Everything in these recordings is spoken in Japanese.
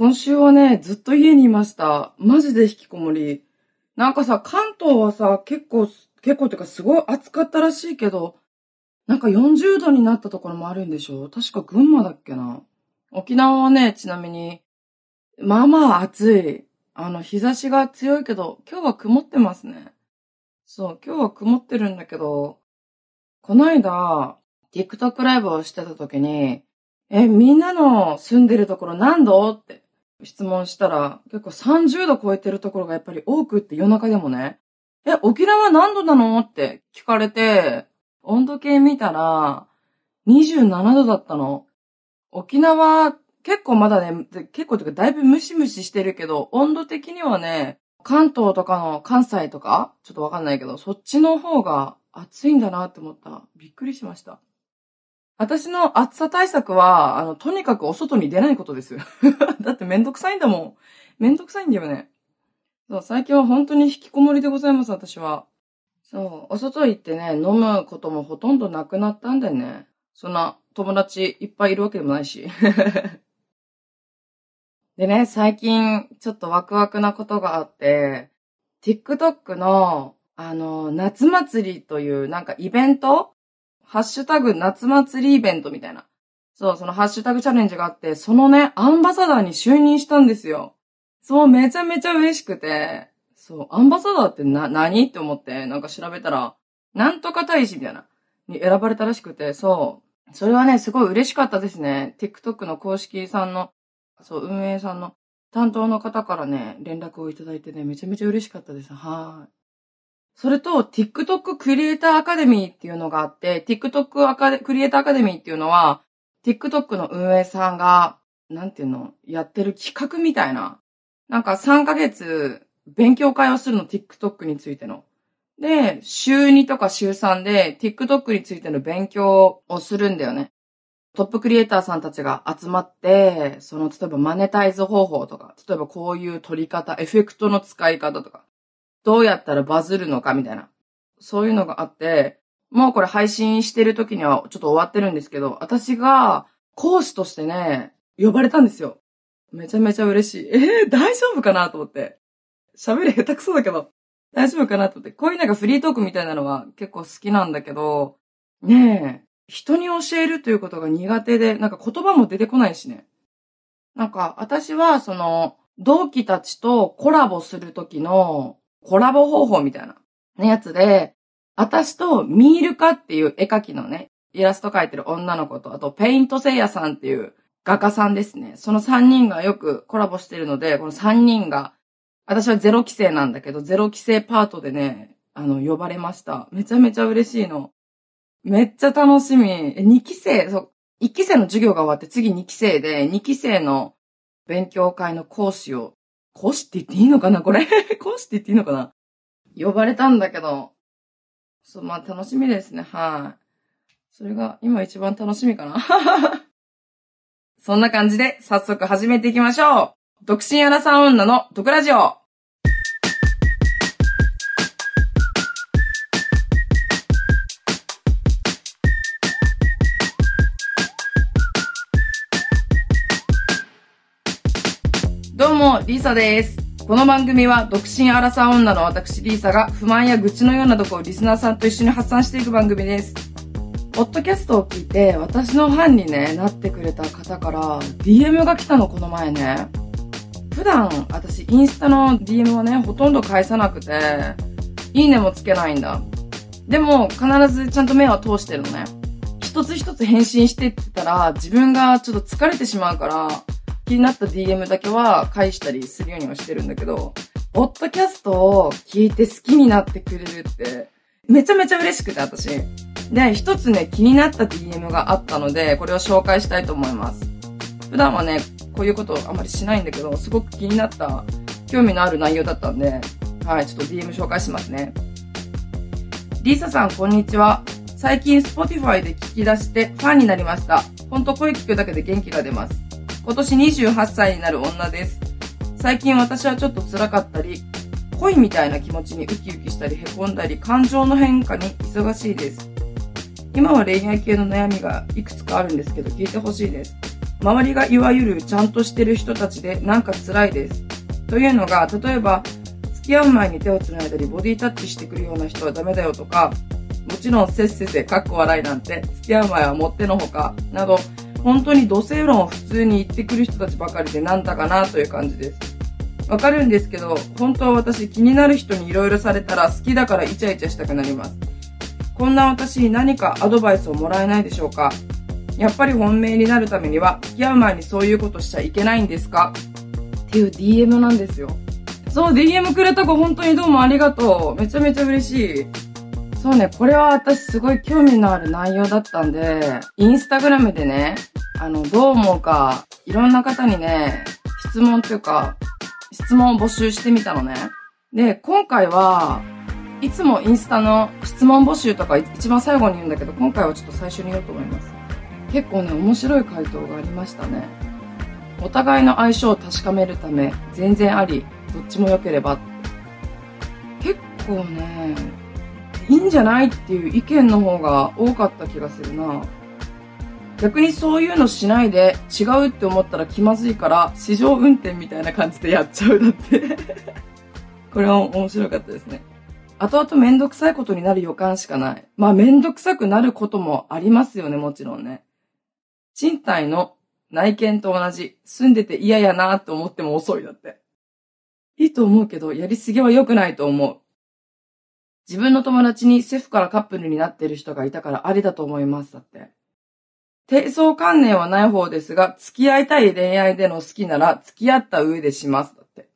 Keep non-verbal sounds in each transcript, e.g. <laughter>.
今週はね、ずっと家にいました。マジで引きこもり。なんかさ、関東はさ、結構、結構っていうかすごい暑かったらしいけど、なんか40度になったところもあるんでしょ？確か群馬だっけな？沖縄はね、ちなみに、まあまあ暑い。あの、日差しが強いけど、今日は曇ってますね。そう、今日は曇ってるんだけど、この間、TikTok ライブをしてた時に、え、みんなの住んでるところ何度って質問したら、結構30度超えてるところがやっぱり多くって夜中でもね、え、沖縄何度なのって聞かれて、温度計見たら、27度だったの。沖縄、結構まだね、結構というかだいぶムシムシしてるけど、温度的にはね、関東とかの関西とか、ちょっとわかんないけど、そっちの方が暑いんだなって思った。びっくりしました。私の暑さ対策は、あの、とにかくお外に出ないことです。<laughs> だってめんどくさいんだもん。めんどくさいんだよね。そう、最近は本当に引きこもりでございます、私は。そう、お外行ってね、飲むこともほとんどなくなったんだよね。そんな友達いっぱいいるわけでもないし。<laughs> でね、最近ちょっとワクワクなことがあって、TikTok の、あの、夏祭りというなんかイベントハッシュタグ夏祭りイベントみたいな。そう、そのハッシュタグチャレンジがあって、そのね、アンバサダーに就任したんですよ。そう、めちゃめちゃ嬉しくて、そう、アンバサダーってな、何って思って、なんか調べたら、なんとか大使みたいな、に選ばれたらしくて、そう。それはね、すごい嬉しかったですね。TikTok の公式さんの、そう、運営さんの担当の方からね、連絡をいただいてね、めちゃめちゃ嬉しかったです。はい。それと、TikTok クリエイターアカデミーっていうのがあって、TikTok アカデクリエイターアカデミーっていうのは、TikTok の運営さんが、なんていうの、やってる企画みたいな。なんか3ヶ月勉強会をするの、TikTok についての。で、週2とか週3で TikTok についての勉強をするんだよね。トップクリエイターさんたちが集まって、その、例えばマネタイズ方法とか、例えばこういう取り方、エフェクトの使い方とか、どうやったらバズるのかみたいな。そういうのがあって、もうこれ配信してる時にはちょっと終わってるんですけど、私が講師としてね、呼ばれたんですよ。めちゃめちゃ嬉しい。えー、大丈夫かなと思って。喋り下手くそだけど、大丈夫かなと思って。こういうなんかフリートークみたいなのは結構好きなんだけど、ねえ、人に教えるということが苦手で、なんか言葉も出てこないしね。なんか私はその、同期たちとコラボするときのコラボ方法みたいなやつで、私とミールカっていう絵描きのね、イラスト描いてる女の子と、あとペイントセイヤさんっていう画家さんですね。その3人がよくコラボしてるので、この3人が、私はゼロ期生なんだけど、ゼロ期生パートでね、あの、呼ばれました。めちゃめちゃ嬉しいの。めっちゃ楽しみ。え、2期生、そう、1期生の授業が終わって次2期生で、2期生の勉強会の講師を、講師って言っていいのかなこれ？<laughs> 講師って言っていいのかな？呼ばれたんだけど、そう、まあ楽しみですね。はい。それが今一番楽しみかな。<laughs> そんな感じで早速始めていきましょう。独身アラサー女の毒ラジオ。リーサです。この番組は独身アラサー女の私リーサが不満や愚痴のようなとこをリスナーさんと一緒に発散していく番組です。ポッドキャストを聞いて私のファンにね、なってくれた方から DM が来たの、この前ね。普段私インスタの DM はね、ほとんど返さなくて、いいねもつけないんだ。でも必ずちゃんと目は通してるのね。一つ一つ返信してってたら自分がちょっと疲れてしまうから、気になった DM だけは返したりするようにはしてるんだけど、ポッドキャストを聞いて好きになってくれるって、めちゃめちゃ嬉しくて、私。で、一つね、気になった DM があったので、これを紹介したいと思います。普段はね、こういうことあまりしないんだけど、すごく気になった、興味のある内容だったんで、はい、ちょっと DM 紹介しますね。リサさん、こんにちは。最近 Spotify で聞き出してファンになりました。ほんと声聞くだけで元気が出ます。今年28歳になる女です。最近私はちょっと辛かったり、恋みたいな気持ちにウキウキしたり凹んだり、感情の変化に忙しいです。今は恋愛系の悩みがいくつかあるんですけど、聞いてほしいです。周りがいわゆるちゃんとしてる人たちでなんか辛いです。というのが、例えば、付き合う前に手を繋いだりボディタッチしてくるような人はダメだよとか、もちろんせっせせかっこ笑いなんて、付き合う前はもってのほか、など、本当に土星論を普通に言ってくる人たちばかりでなんだかなという感じです。わかるんですけど、本当は私気になる人に色々されたら好きだからイチャイチャしたくなります。こんな私に何かアドバイスをもらえないでしょうかやっぱり本命になるためには付き合う前にそういうことしちゃいけないんですかっていう DM なんですよ。そう、DM くれた子本当にどうもありがとう。めちゃめちゃ嬉しい。そうね、これは私すごい興味のある内容だったんで、インスタグラムでね、あの、どう思うか、いろんな方にね、質問っていうか、質問を募集してみたのね。で、今回は、いつもインスタの質問募集とか一番最後に言うんだけど、今回はちょっと最初に言おうと思います。結構ね、面白い回答がありましたね。お互いの相性を確かめるため、全然あり、どっちも良ければ。結構ね、いいんじゃないっていう意見の方が多かった気がするな。逆にそういうのしないで違うって思ったら気まずいから市場運転みたいな感じでやっちゃうだって <laughs> これは面白かったですね。後々めんどくさいことになる予感しかない。まあめんどくさくなることもありますよね、もちろんね。賃貸の内見と同じ。住んでて嫌やなって思っても遅いだって。いいと思うけど、やりすぎは良くないと思う。自分の友達にセフからカップルになってる人がいたからありだと思います。だって。低層観念はない方ですが、付き合いたい恋愛での好きなら付き合った上でします。だって。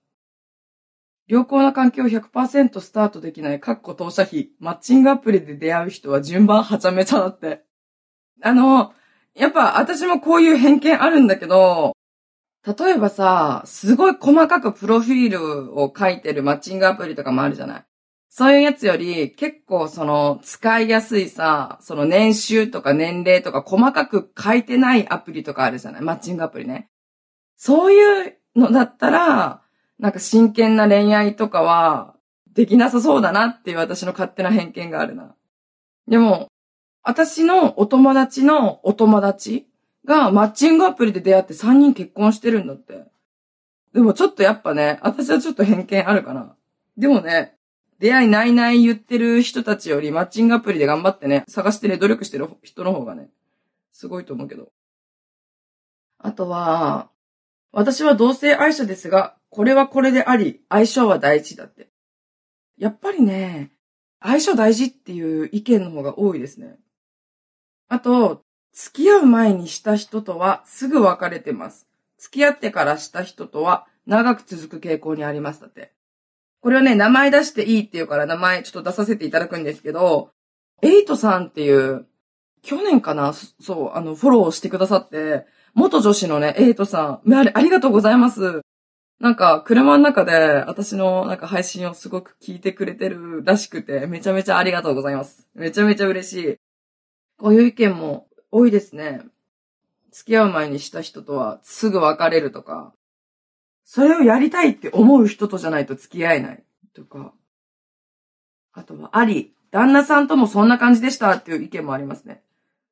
良好な環境を100%スタートできない、かっこ当社費、マッチングアプリで出会う人は順番はちゃめちゃだって。あの、やっぱ私もこういう偏見あるんだけど、例えばさ、すごい細かくプロフィールを書いてるマッチングアプリとかもあるじゃないそういうやつより、結構その、使いやすいさ、その年収とか年齢とか細かく書いてないアプリとかあるじゃない？マッチングアプリね。そういうのだったら、なんか真剣な恋愛とかは、できなさそうだなっていう私の勝手な偏見があるな。でも、私のお友達のお友達がマッチングアプリで出会って3人結婚してるんだって。でもちょっとやっぱね、私はちょっと偏見あるかな。でもね、出会いないない言ってる人たちよりマッチングアプリで頑張ってね、探してね、努力してる人の方がね、すごいと思うけど。あとは、私は同性愛者ですが、これはこれであり、相性は大事だって。やっぱりね、相性大事っていう意見の方が多いですね。あと、付き合う前にした人とはすぐ別れてます。付き合ってからした人とは長く続く傾向にあります。だって。これはね、名前出していいっていうから名前ちょっと出させていただくんですけど、エイトさんっていう、去年かな？そう、あの、フォローしてくださって、元女子のね、エイトさん、あれ、ありがとうございます。なんか、車の中で、私のなんか配信をすごく聞いてくれてるらしくて、めちゃめちゃありがとうございます。めちゃめちゃ嬉しい。こういう意見も多いですね。付き合う前にした人とはすぐ別れるとか、それをやりたいって思う人とじゃないと付き合えない。とか。あとは、あり。旦那さんともそんな感じでしたっていう意見もありますね。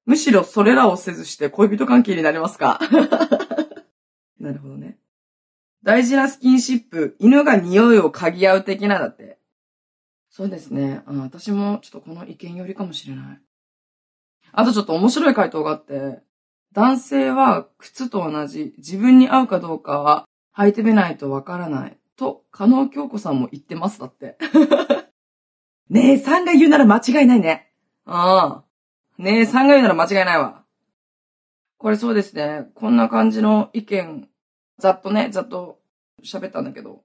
むしろそれらをせずして恋人関係になりますか <laughs> なるほどね。大事なスキンシップ、犬が匂いを嗅ぎ合う的なだって。そうですね。あ私もちょっとこの意見よりかもしれない。あとちょっと面白い回答があって、男性は靴と同じ自分に合うかどうかは履いてみないとわからない。と、加納京子さんも言ってます、だって。<laughs> 姉さんが言うなら間違いないね。ああ。姉さんが言うなら間違いないわ。これそうですね。こんな感じの意見、ざっとね、ざっと喋ったんだけど。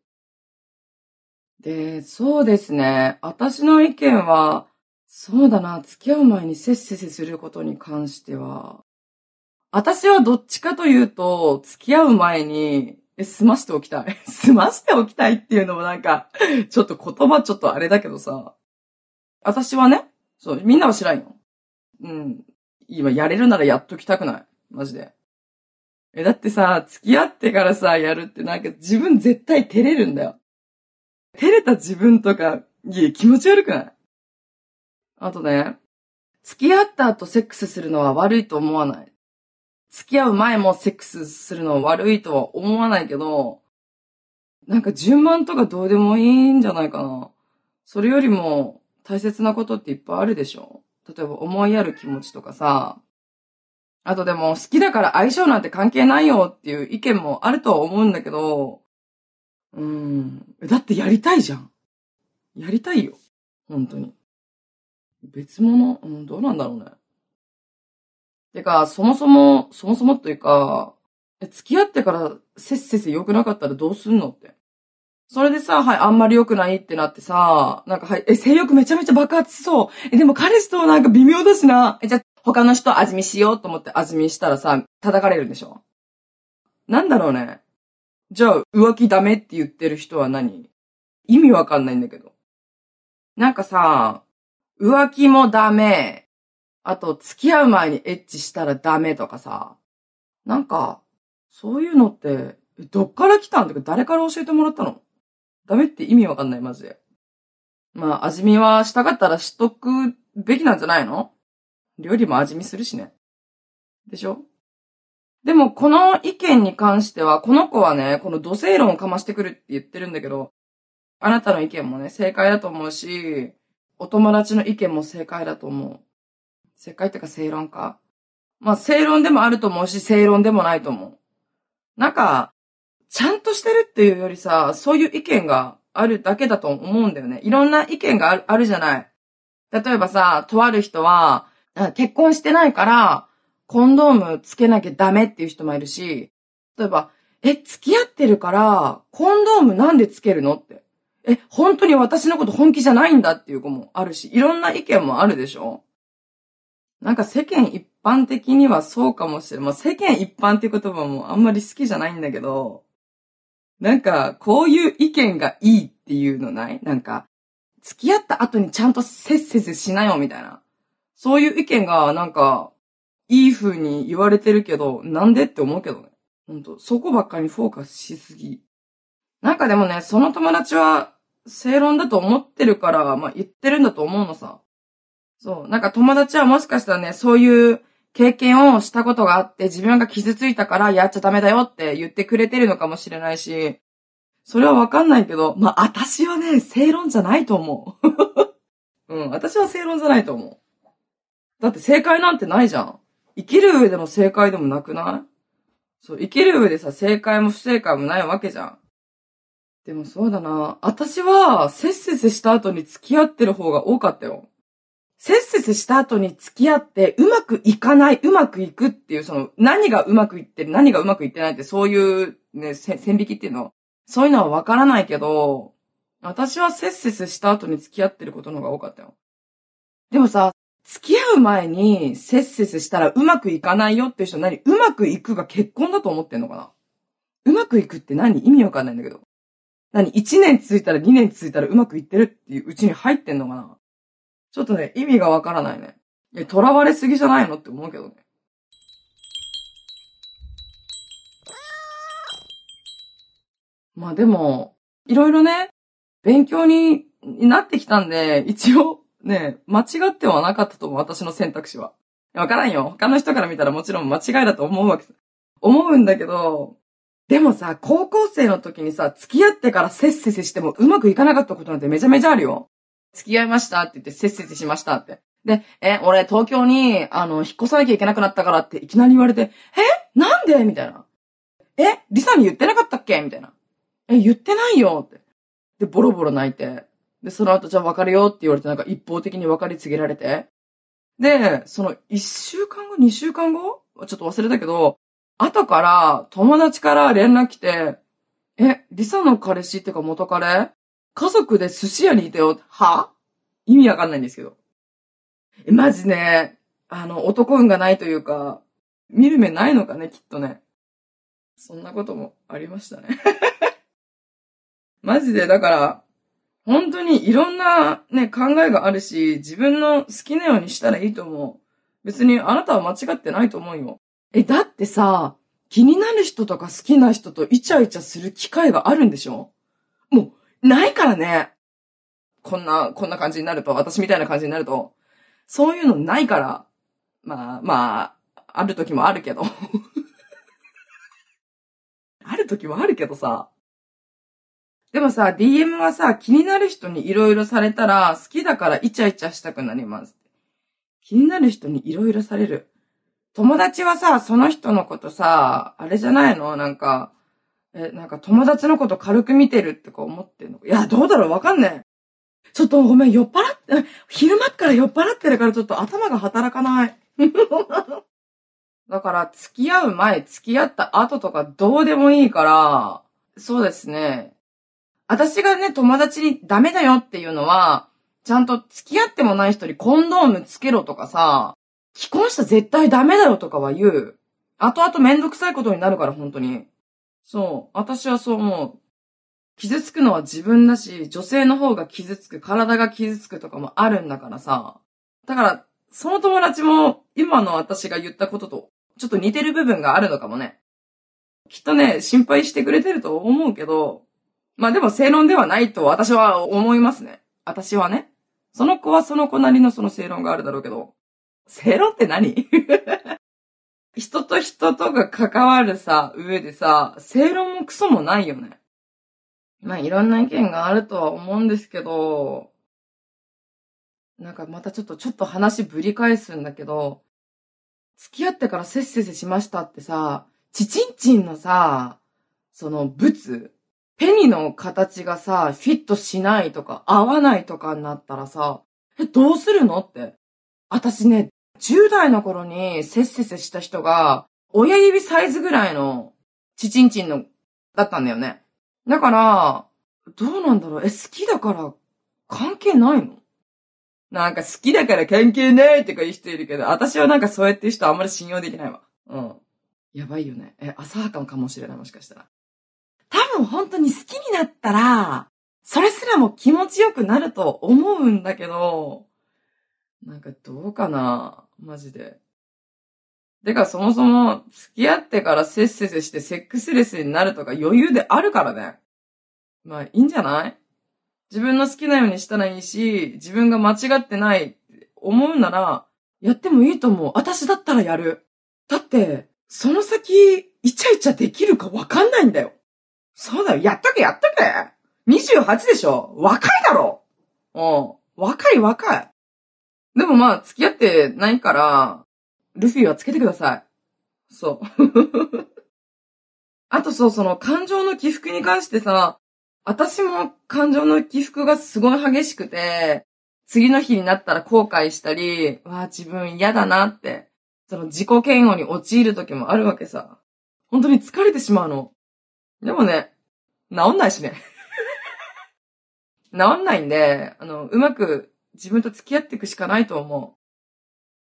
で、そうですね。私の意見は、そうだな、付き合う前にせっせせすることに関しては、私はどっちかというと、付き合う前に、え、済ましておきたい。<laughs> 済ましておきたいっていうのもなんか、ちょっと言葉ちょっとあれだけどさ。私はね、そう、みんなは知らんよ。うん。今やれるならやっときたくない。マジで。え、だってさ、付き合ってからさ、やるってなんか自分絶対照れるんだよ。照れた自分とか、いえ、気持ち悪くない？あとね、付き合った後セックスするのは悪いと思わない？付き合う前もセックスするの悪いとは思わないけど、なんか順番とかどうでもいいんじゃないかな。それよりも大切なことっていっぱいあるでしょ例えば思いやる気持ちとかさ。あとでも好きだから相性なんて関係ないよっていう意見もあるとは思うんだけど、うん。だってやりたいじゃん。やりたいよ。本当に。別物？うん、どうなんだろうね。てか、そもそも、そもそもというか、付き合ってからせっせせ良くなかったらどうすんのって。それでさ、はい、あんまり良くないってなってさ、なんかはい、え、性欲めちゃめちゃ爆発しそう。え、でも彼氏となんか微妙だしな。え、じゃ他の人味見しようと思って味見したらさ、叩かれるんでしょなんだろうね。じゃあ、浮気ダメって言ってる人は何？意味わかんないんだけど。なんかさ、浮気もダメ。あと、付き合う前にエッチしたらダメとかさ。なんか、そういうのって、どっから来たんだか誰から教えてもらったの？ダメって意味わかんない、マジで。まあ、味見はしたかったらしとくべきなんじゃないの？料理も味見するしね。でしょ？でも、この意見に関しては、この子はね、この土星論をかましてくるって言ってるんだけど、あなたの意見もね、正解だと思うし、お友達の意見も正解だと思う。正解ってか正論か。まあ、正論でもあると思うし、正論でもないと思う。なんか、ちゃんとしてるっていうよりさ、そういう意見があるだけだと思うんだよね。いろんな意見があるあるじゃない。例えばさ、とある人は、結婚してないから、コンドームつけなきゃダメっていう人もいるし、例えば、え、付き合ってるから、コンドームなんでつけるのって。え、本当に私のこと本気じゃないんだっていう子もあるし、いろんな意見もあるでしょなんか世間一般的にはそうかもしれない。まあ、世間一般って言葉もあんまり好きじゃないんだけど、なんか、こういう意見がいいっていうのない？なんか、付き合った後にちゃんとせっせせしなよみたいな。そういう意見が、なんか、いい風に言われてるけど、なんでって思うけどね。ほんと、そこばっかりフォーカスしすぎ。なんかでもね、その友達は正論だと思ってるから、まあ、言ってるんだと思うのさ。そう。なんか友達はもしかしたらね、そういう経験をしたことがあって、自分が傷ついたからやっちゃダメだよって言ってくれてるのかもしれないし、それはわかんないけど、まあ、私はね、正論じゃないと思う。<laughs> うん、私は正論じゃないと思う。だって正解なんてないじゃん。生きる上での正解でもなくない？そう、生きる上でさ、正解も不正解もないわけじゃん。でもそうだな。私は、せっせせした後に付き合ってる方が多かったよ。せっせせした後に付き合って、うまくいかない、うまくいくっていう、その、何がうまくいってる、何がうまくいってないって、そういう、ね、線引きっていうの、そういうのはわからないけど、私はせっせせした後に付き合ってることの方が多かったよ。でもさ、付き合う前にせっせせしたらうまくいかないよっていう人何うまくいくが結婚だと思ってんのかなうまくいくって何？意味わかんないんだけど。何 ?1 年続いたら2年続いたらうまくいってるっていううちに入ってんのかなちょっとね、意味がわからないね。え、囚われすぎじゃないのって思うけどね。まあでも、いろいろね、勉強になってきたんで、一応、ね、間違ってはなかったと思う、私の選択肢は。わからんよ。他の人から見たらもちろん間違いだと思うわけ思うんだけど、でもさ、高校生の時にさ、付き合ってからせっせせしてもうまくいかなかったことなんてめちゃめちゃあるよ。付き合いましたって言ってせっせせしましたって。で、え、俺東京に、あの、引っ越さなきゃいけなくなったからっていきなり言われて、え？なんで？みたいな。え？リサに言ってなかったっけ？みたいな。え、言ってないよって。で、ボロボロ泣いて。で、その後、じゃあ別れようって言われて、なんか一方的に別れ告げられて。で、その一週間後、二週間後？ちょっと忘れたけど、後から友達から連絡来て、え、リサの彼氏ってか元彼？家族で寿司屋にいたよ。は？意味わかんないんですけど。え、マジね、あの、男運がないというか、見る目ないのかね、きっとね。そんなこともありましたね。<laughs> マジで、だから、本当にいろんなね、考えがあるし、自分の好きなようにしたらいいと思う。別にあなたは間違ってないと思うよ。え、だってさ、気になる人とか好きな人とイチャイチャする機会があるんでしょ？もう、ないからね。こんな、こんな感じになると、私みたいな感じになると、そういうのないから、まあ、まあ、ある時もあるけど。<laughs> ある時もあるけどさ。でもさ、DM はさ、気になる人にいろいろされたら、好きだからイチャイチャしたくなります。気になる人にいろいろされる。友達はさ、その人のことさ、あれじゃないの？なんか、え、なんか友達のこと軽く見てるってか思ってんの？いや、どうだろう？わかんねえ。ちょっとごめん、酔っ払って、昼間っから酔っ払ってるからちょっと頭が働かない。<laughs> だから、付き合う前、付き合った後とかどうでもいいから、そうですね。私がね、友達にダメだよっていうのは、ちゃんと付き合ってもない人にコンドームつけろとかさ、既婚者絶対ダメだよとかは言う。後々めんどくさいことになるから、本当に。そう。私はそう思う。傷つくのは自分だし、女性の方が傷つく、体が傷つくとかもあるんだからさ。だから、その友達も今の私が言ったこととちょっと似てる部分があるのかもね。きっとね、心配してくれてると思うけど、まあでも正論ではないと私は思いますね。私はね。その子はその子なりのその正論があるだろうけど。正論って何？人と人とが関わるさ、上でさ、正論もクソもないよね。まあいろんな意見があるとは思うんですけど、なんかまたちょっと、ちょっと話ぶり返すんだけど、付き合ってからせっせせしましたってさ、ちちんちんのさ、その物、ペニの形がさ、フィットしないとか、合わないとかになったらさ、え、どうするのって。私ね、10代の頃にせっせせした人が、親指サイズぐらいの、ちちんちんの、だったんだよね。だから、どうなんだろうえ、好きだから関係ないの？なんか好きだから関係ないとか言う人いるけど、私はなんかそうやって人あんまり信用できないわ。うん。やばいよね。え、浅はかかもしれない、もしかしたら。多分本当に好きになったら、それすらも気持ちよくなると思うんだけど、なんかどうかな？マジで。てかそもそも付き合ってからせっせせしてセックスレスになるとか余裕であるからね。まあいいんじゃない？自分の好きなようにしたらいいし、自分が間違ってないって思うなら、やってもいいと思う。私だったらやる。だって、その先、イチャイチャできるかわかんないんだよ。そうだよ。やっとけ、やっとけ。28でしょ若いだろうん。若い若い。でもまあ、付き合ってないから、ルフィはつけてください。そう。<laughs> あとそう、その感情の起伏に関してさ、私も感情の起伏がすごい激しくて、次の日になったら後悔したり、わあ、自分嫌だなって、その自己嫌悪に陥る時もあるわけさ。本当に疲れてしまうの。でもね、治んないしね。<laughs> 治んないんで、あの、うまく自分と付き合っていくしかないと思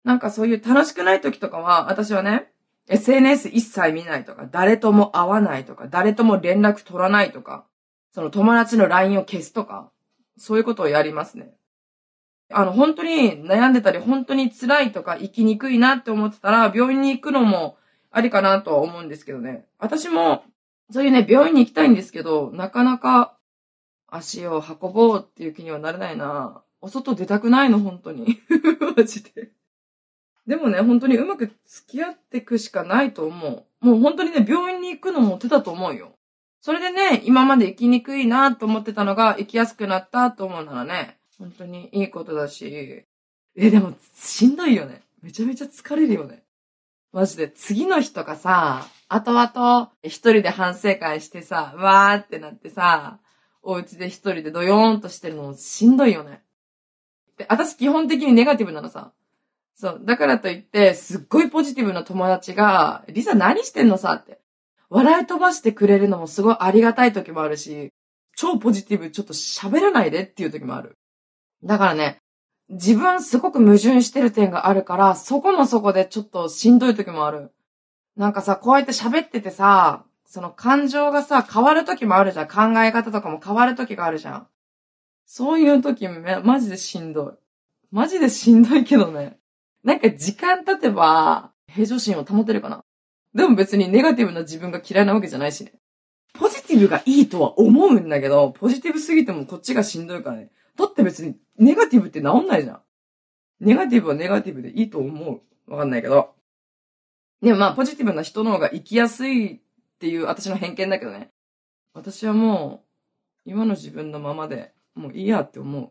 う。なんかそういう楽しくない時とかは、私はね、SNS 一切見ないとか、誰とも会わないとか、誰とも連絡取らないとか、その友達の LINE を消すとか、そういうことをやりますね。あの、本当に悩んでたり、本当に辛いとか、生きにくいなって思ってたら、病院に行くのもありかなとは思うんですけどね。私も、そういうね、病院に行きたいんですけど、なかなか足を運ぼうっていう気にはなれないな。お外出たくないの、本当に。<laughs> マジで。でもね、本当にうまく付き合っていくしかないと思う。もう本当にね、病院に行くのも手だと思うよ。それでね、今まで生きにくいなと思ってたのが生きやすくなったと思うならね、本当にいいことだし、え、でもしんどいよね。めちゃめちゃ疲れるよね。マジで、次の日とかさ、後々一人で反省会してさ、わーってなってさ、お家で一人でドヨーンとしてるのもしんどいよね。で、私基本的にネガティブなのさ。そう。だからといって、すっごいポジティブな友達が、リサ何してんのさ？って。笑い飛ばしてくれるのもすごいありがたい時もあるし、超ポジティブちょっと喋らないでっていう時もある。だからね、自分すごく矛盾してる点があるから、そこもそこでちょっとしんどい時もある。なんかさ、こうやって喋っててさ、その感情がさ、変わる時もあるじゃん。考え方とかも変わる時があるじゃん。そういう時め、マジでしんどい。マジでしんどいけどね。なんか時間経てば、平常心を保てるかな。でも別にネガティブな自分が嫌いなわけじゃないしね。ポジティブがいいとは思うんだけど、ポジティブすぎてもこっちがしんどいからね。だって別にネガティブって治んないじゃん。ネガティブはネガティブでいいと思う。わかんないけど。でもまあ、ポジティブな人の方が生きやすいっていう私の偏見だけどね。私はもう、今の自分のままで、もういいやって思う。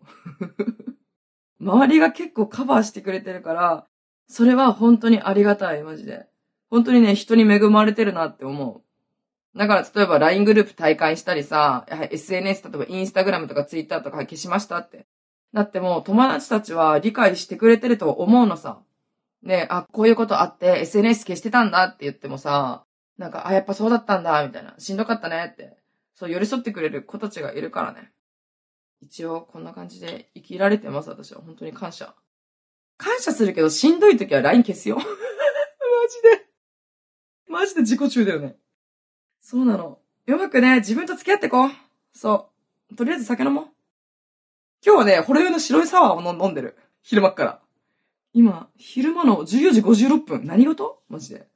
<laughs> 周りが結構カバーしてくれてるから、それは本当にありがたい、マジで。本当にね、人に恵まれてるなって思う。だから、例えば LINE グループ大会したりさ、やはり SNS、例えばインスタグラムとかツイッターとか消しましたって。だってもう友達たちは理解してくれてると思うのさ。ねあ、こういうことあって SNS 消してたんだって言ってもさ、なんか、あ、やっぱそうだったんだ、みたいな。しんどかったねって。そう、寄り添ってくれる子たちがいるからね。一応、こんな感じで生きられてます、私は。本当に感謝。感謝するけど、しんどい時は LINE 消すよ。<laughs> マジで。マジで自己中だよね。そうなの。うまくね、自分と付き合ってこう。そう。とりあえず酒飲もう。今日はね、ほろ酔いの白いサワーを飲んでる。昼間から。今、昼間の14時56分。何事？マジで。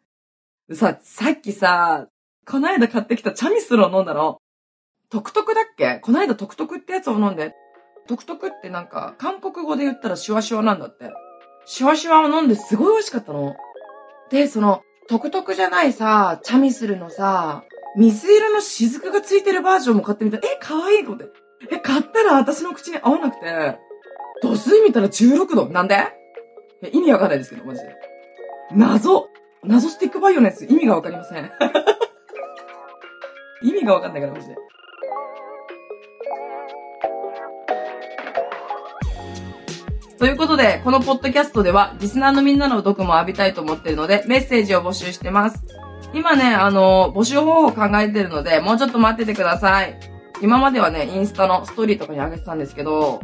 さ、さっきさ、こないだ買ってきたチャミスルを飲んだの。トクトクだっけ？こないだトクトクってやつを飲んで。トクトクってなんか、韓国語で言ったらシュワシュワなんだって。シュワシュワを飲んですごい美味しかったの。で、その、トクトクじゃないさ、チャミスルのさ、水色の雫がついてるバージョンも買ってみた。え、可愛いと思って。え、買ったら私の口に合わなくて、度数見たら16度。なんで、意味わかんないですけど、マジで。謎。謎スティックバイオのやつ、意味がわかりません。<laughs> 意味がわかんないから、マジで。ということで、このポッドキャストでは、リスナーのみんなの毒も浴びたいと思ってるので、メッセージを募集してます。今ね、あの、募集方法を考えてるので、もうちょっと待っててください。今まではね、インスタのストーリーとかに上げてたんですけど、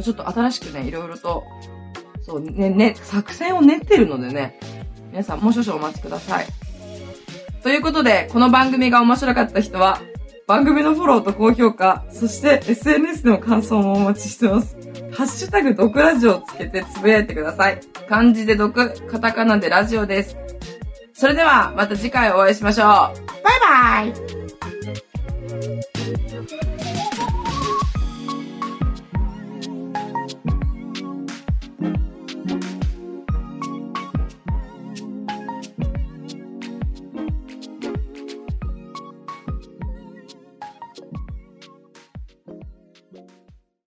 ちょっと新しくね、いろいろと、そう、ね、ね、作戦を練ってるのでね、皆さんもう少々お待ちください。ということで、この番組が面白かった人は、番組のフォローと高評価、そして SNS での感想もお待ちしてます。ハッシュタグ毒ラジオをつけてつぶやいてください。漢字で毒、カタカナでラジオです。それでは、また次回お会いしましょう。バイバイ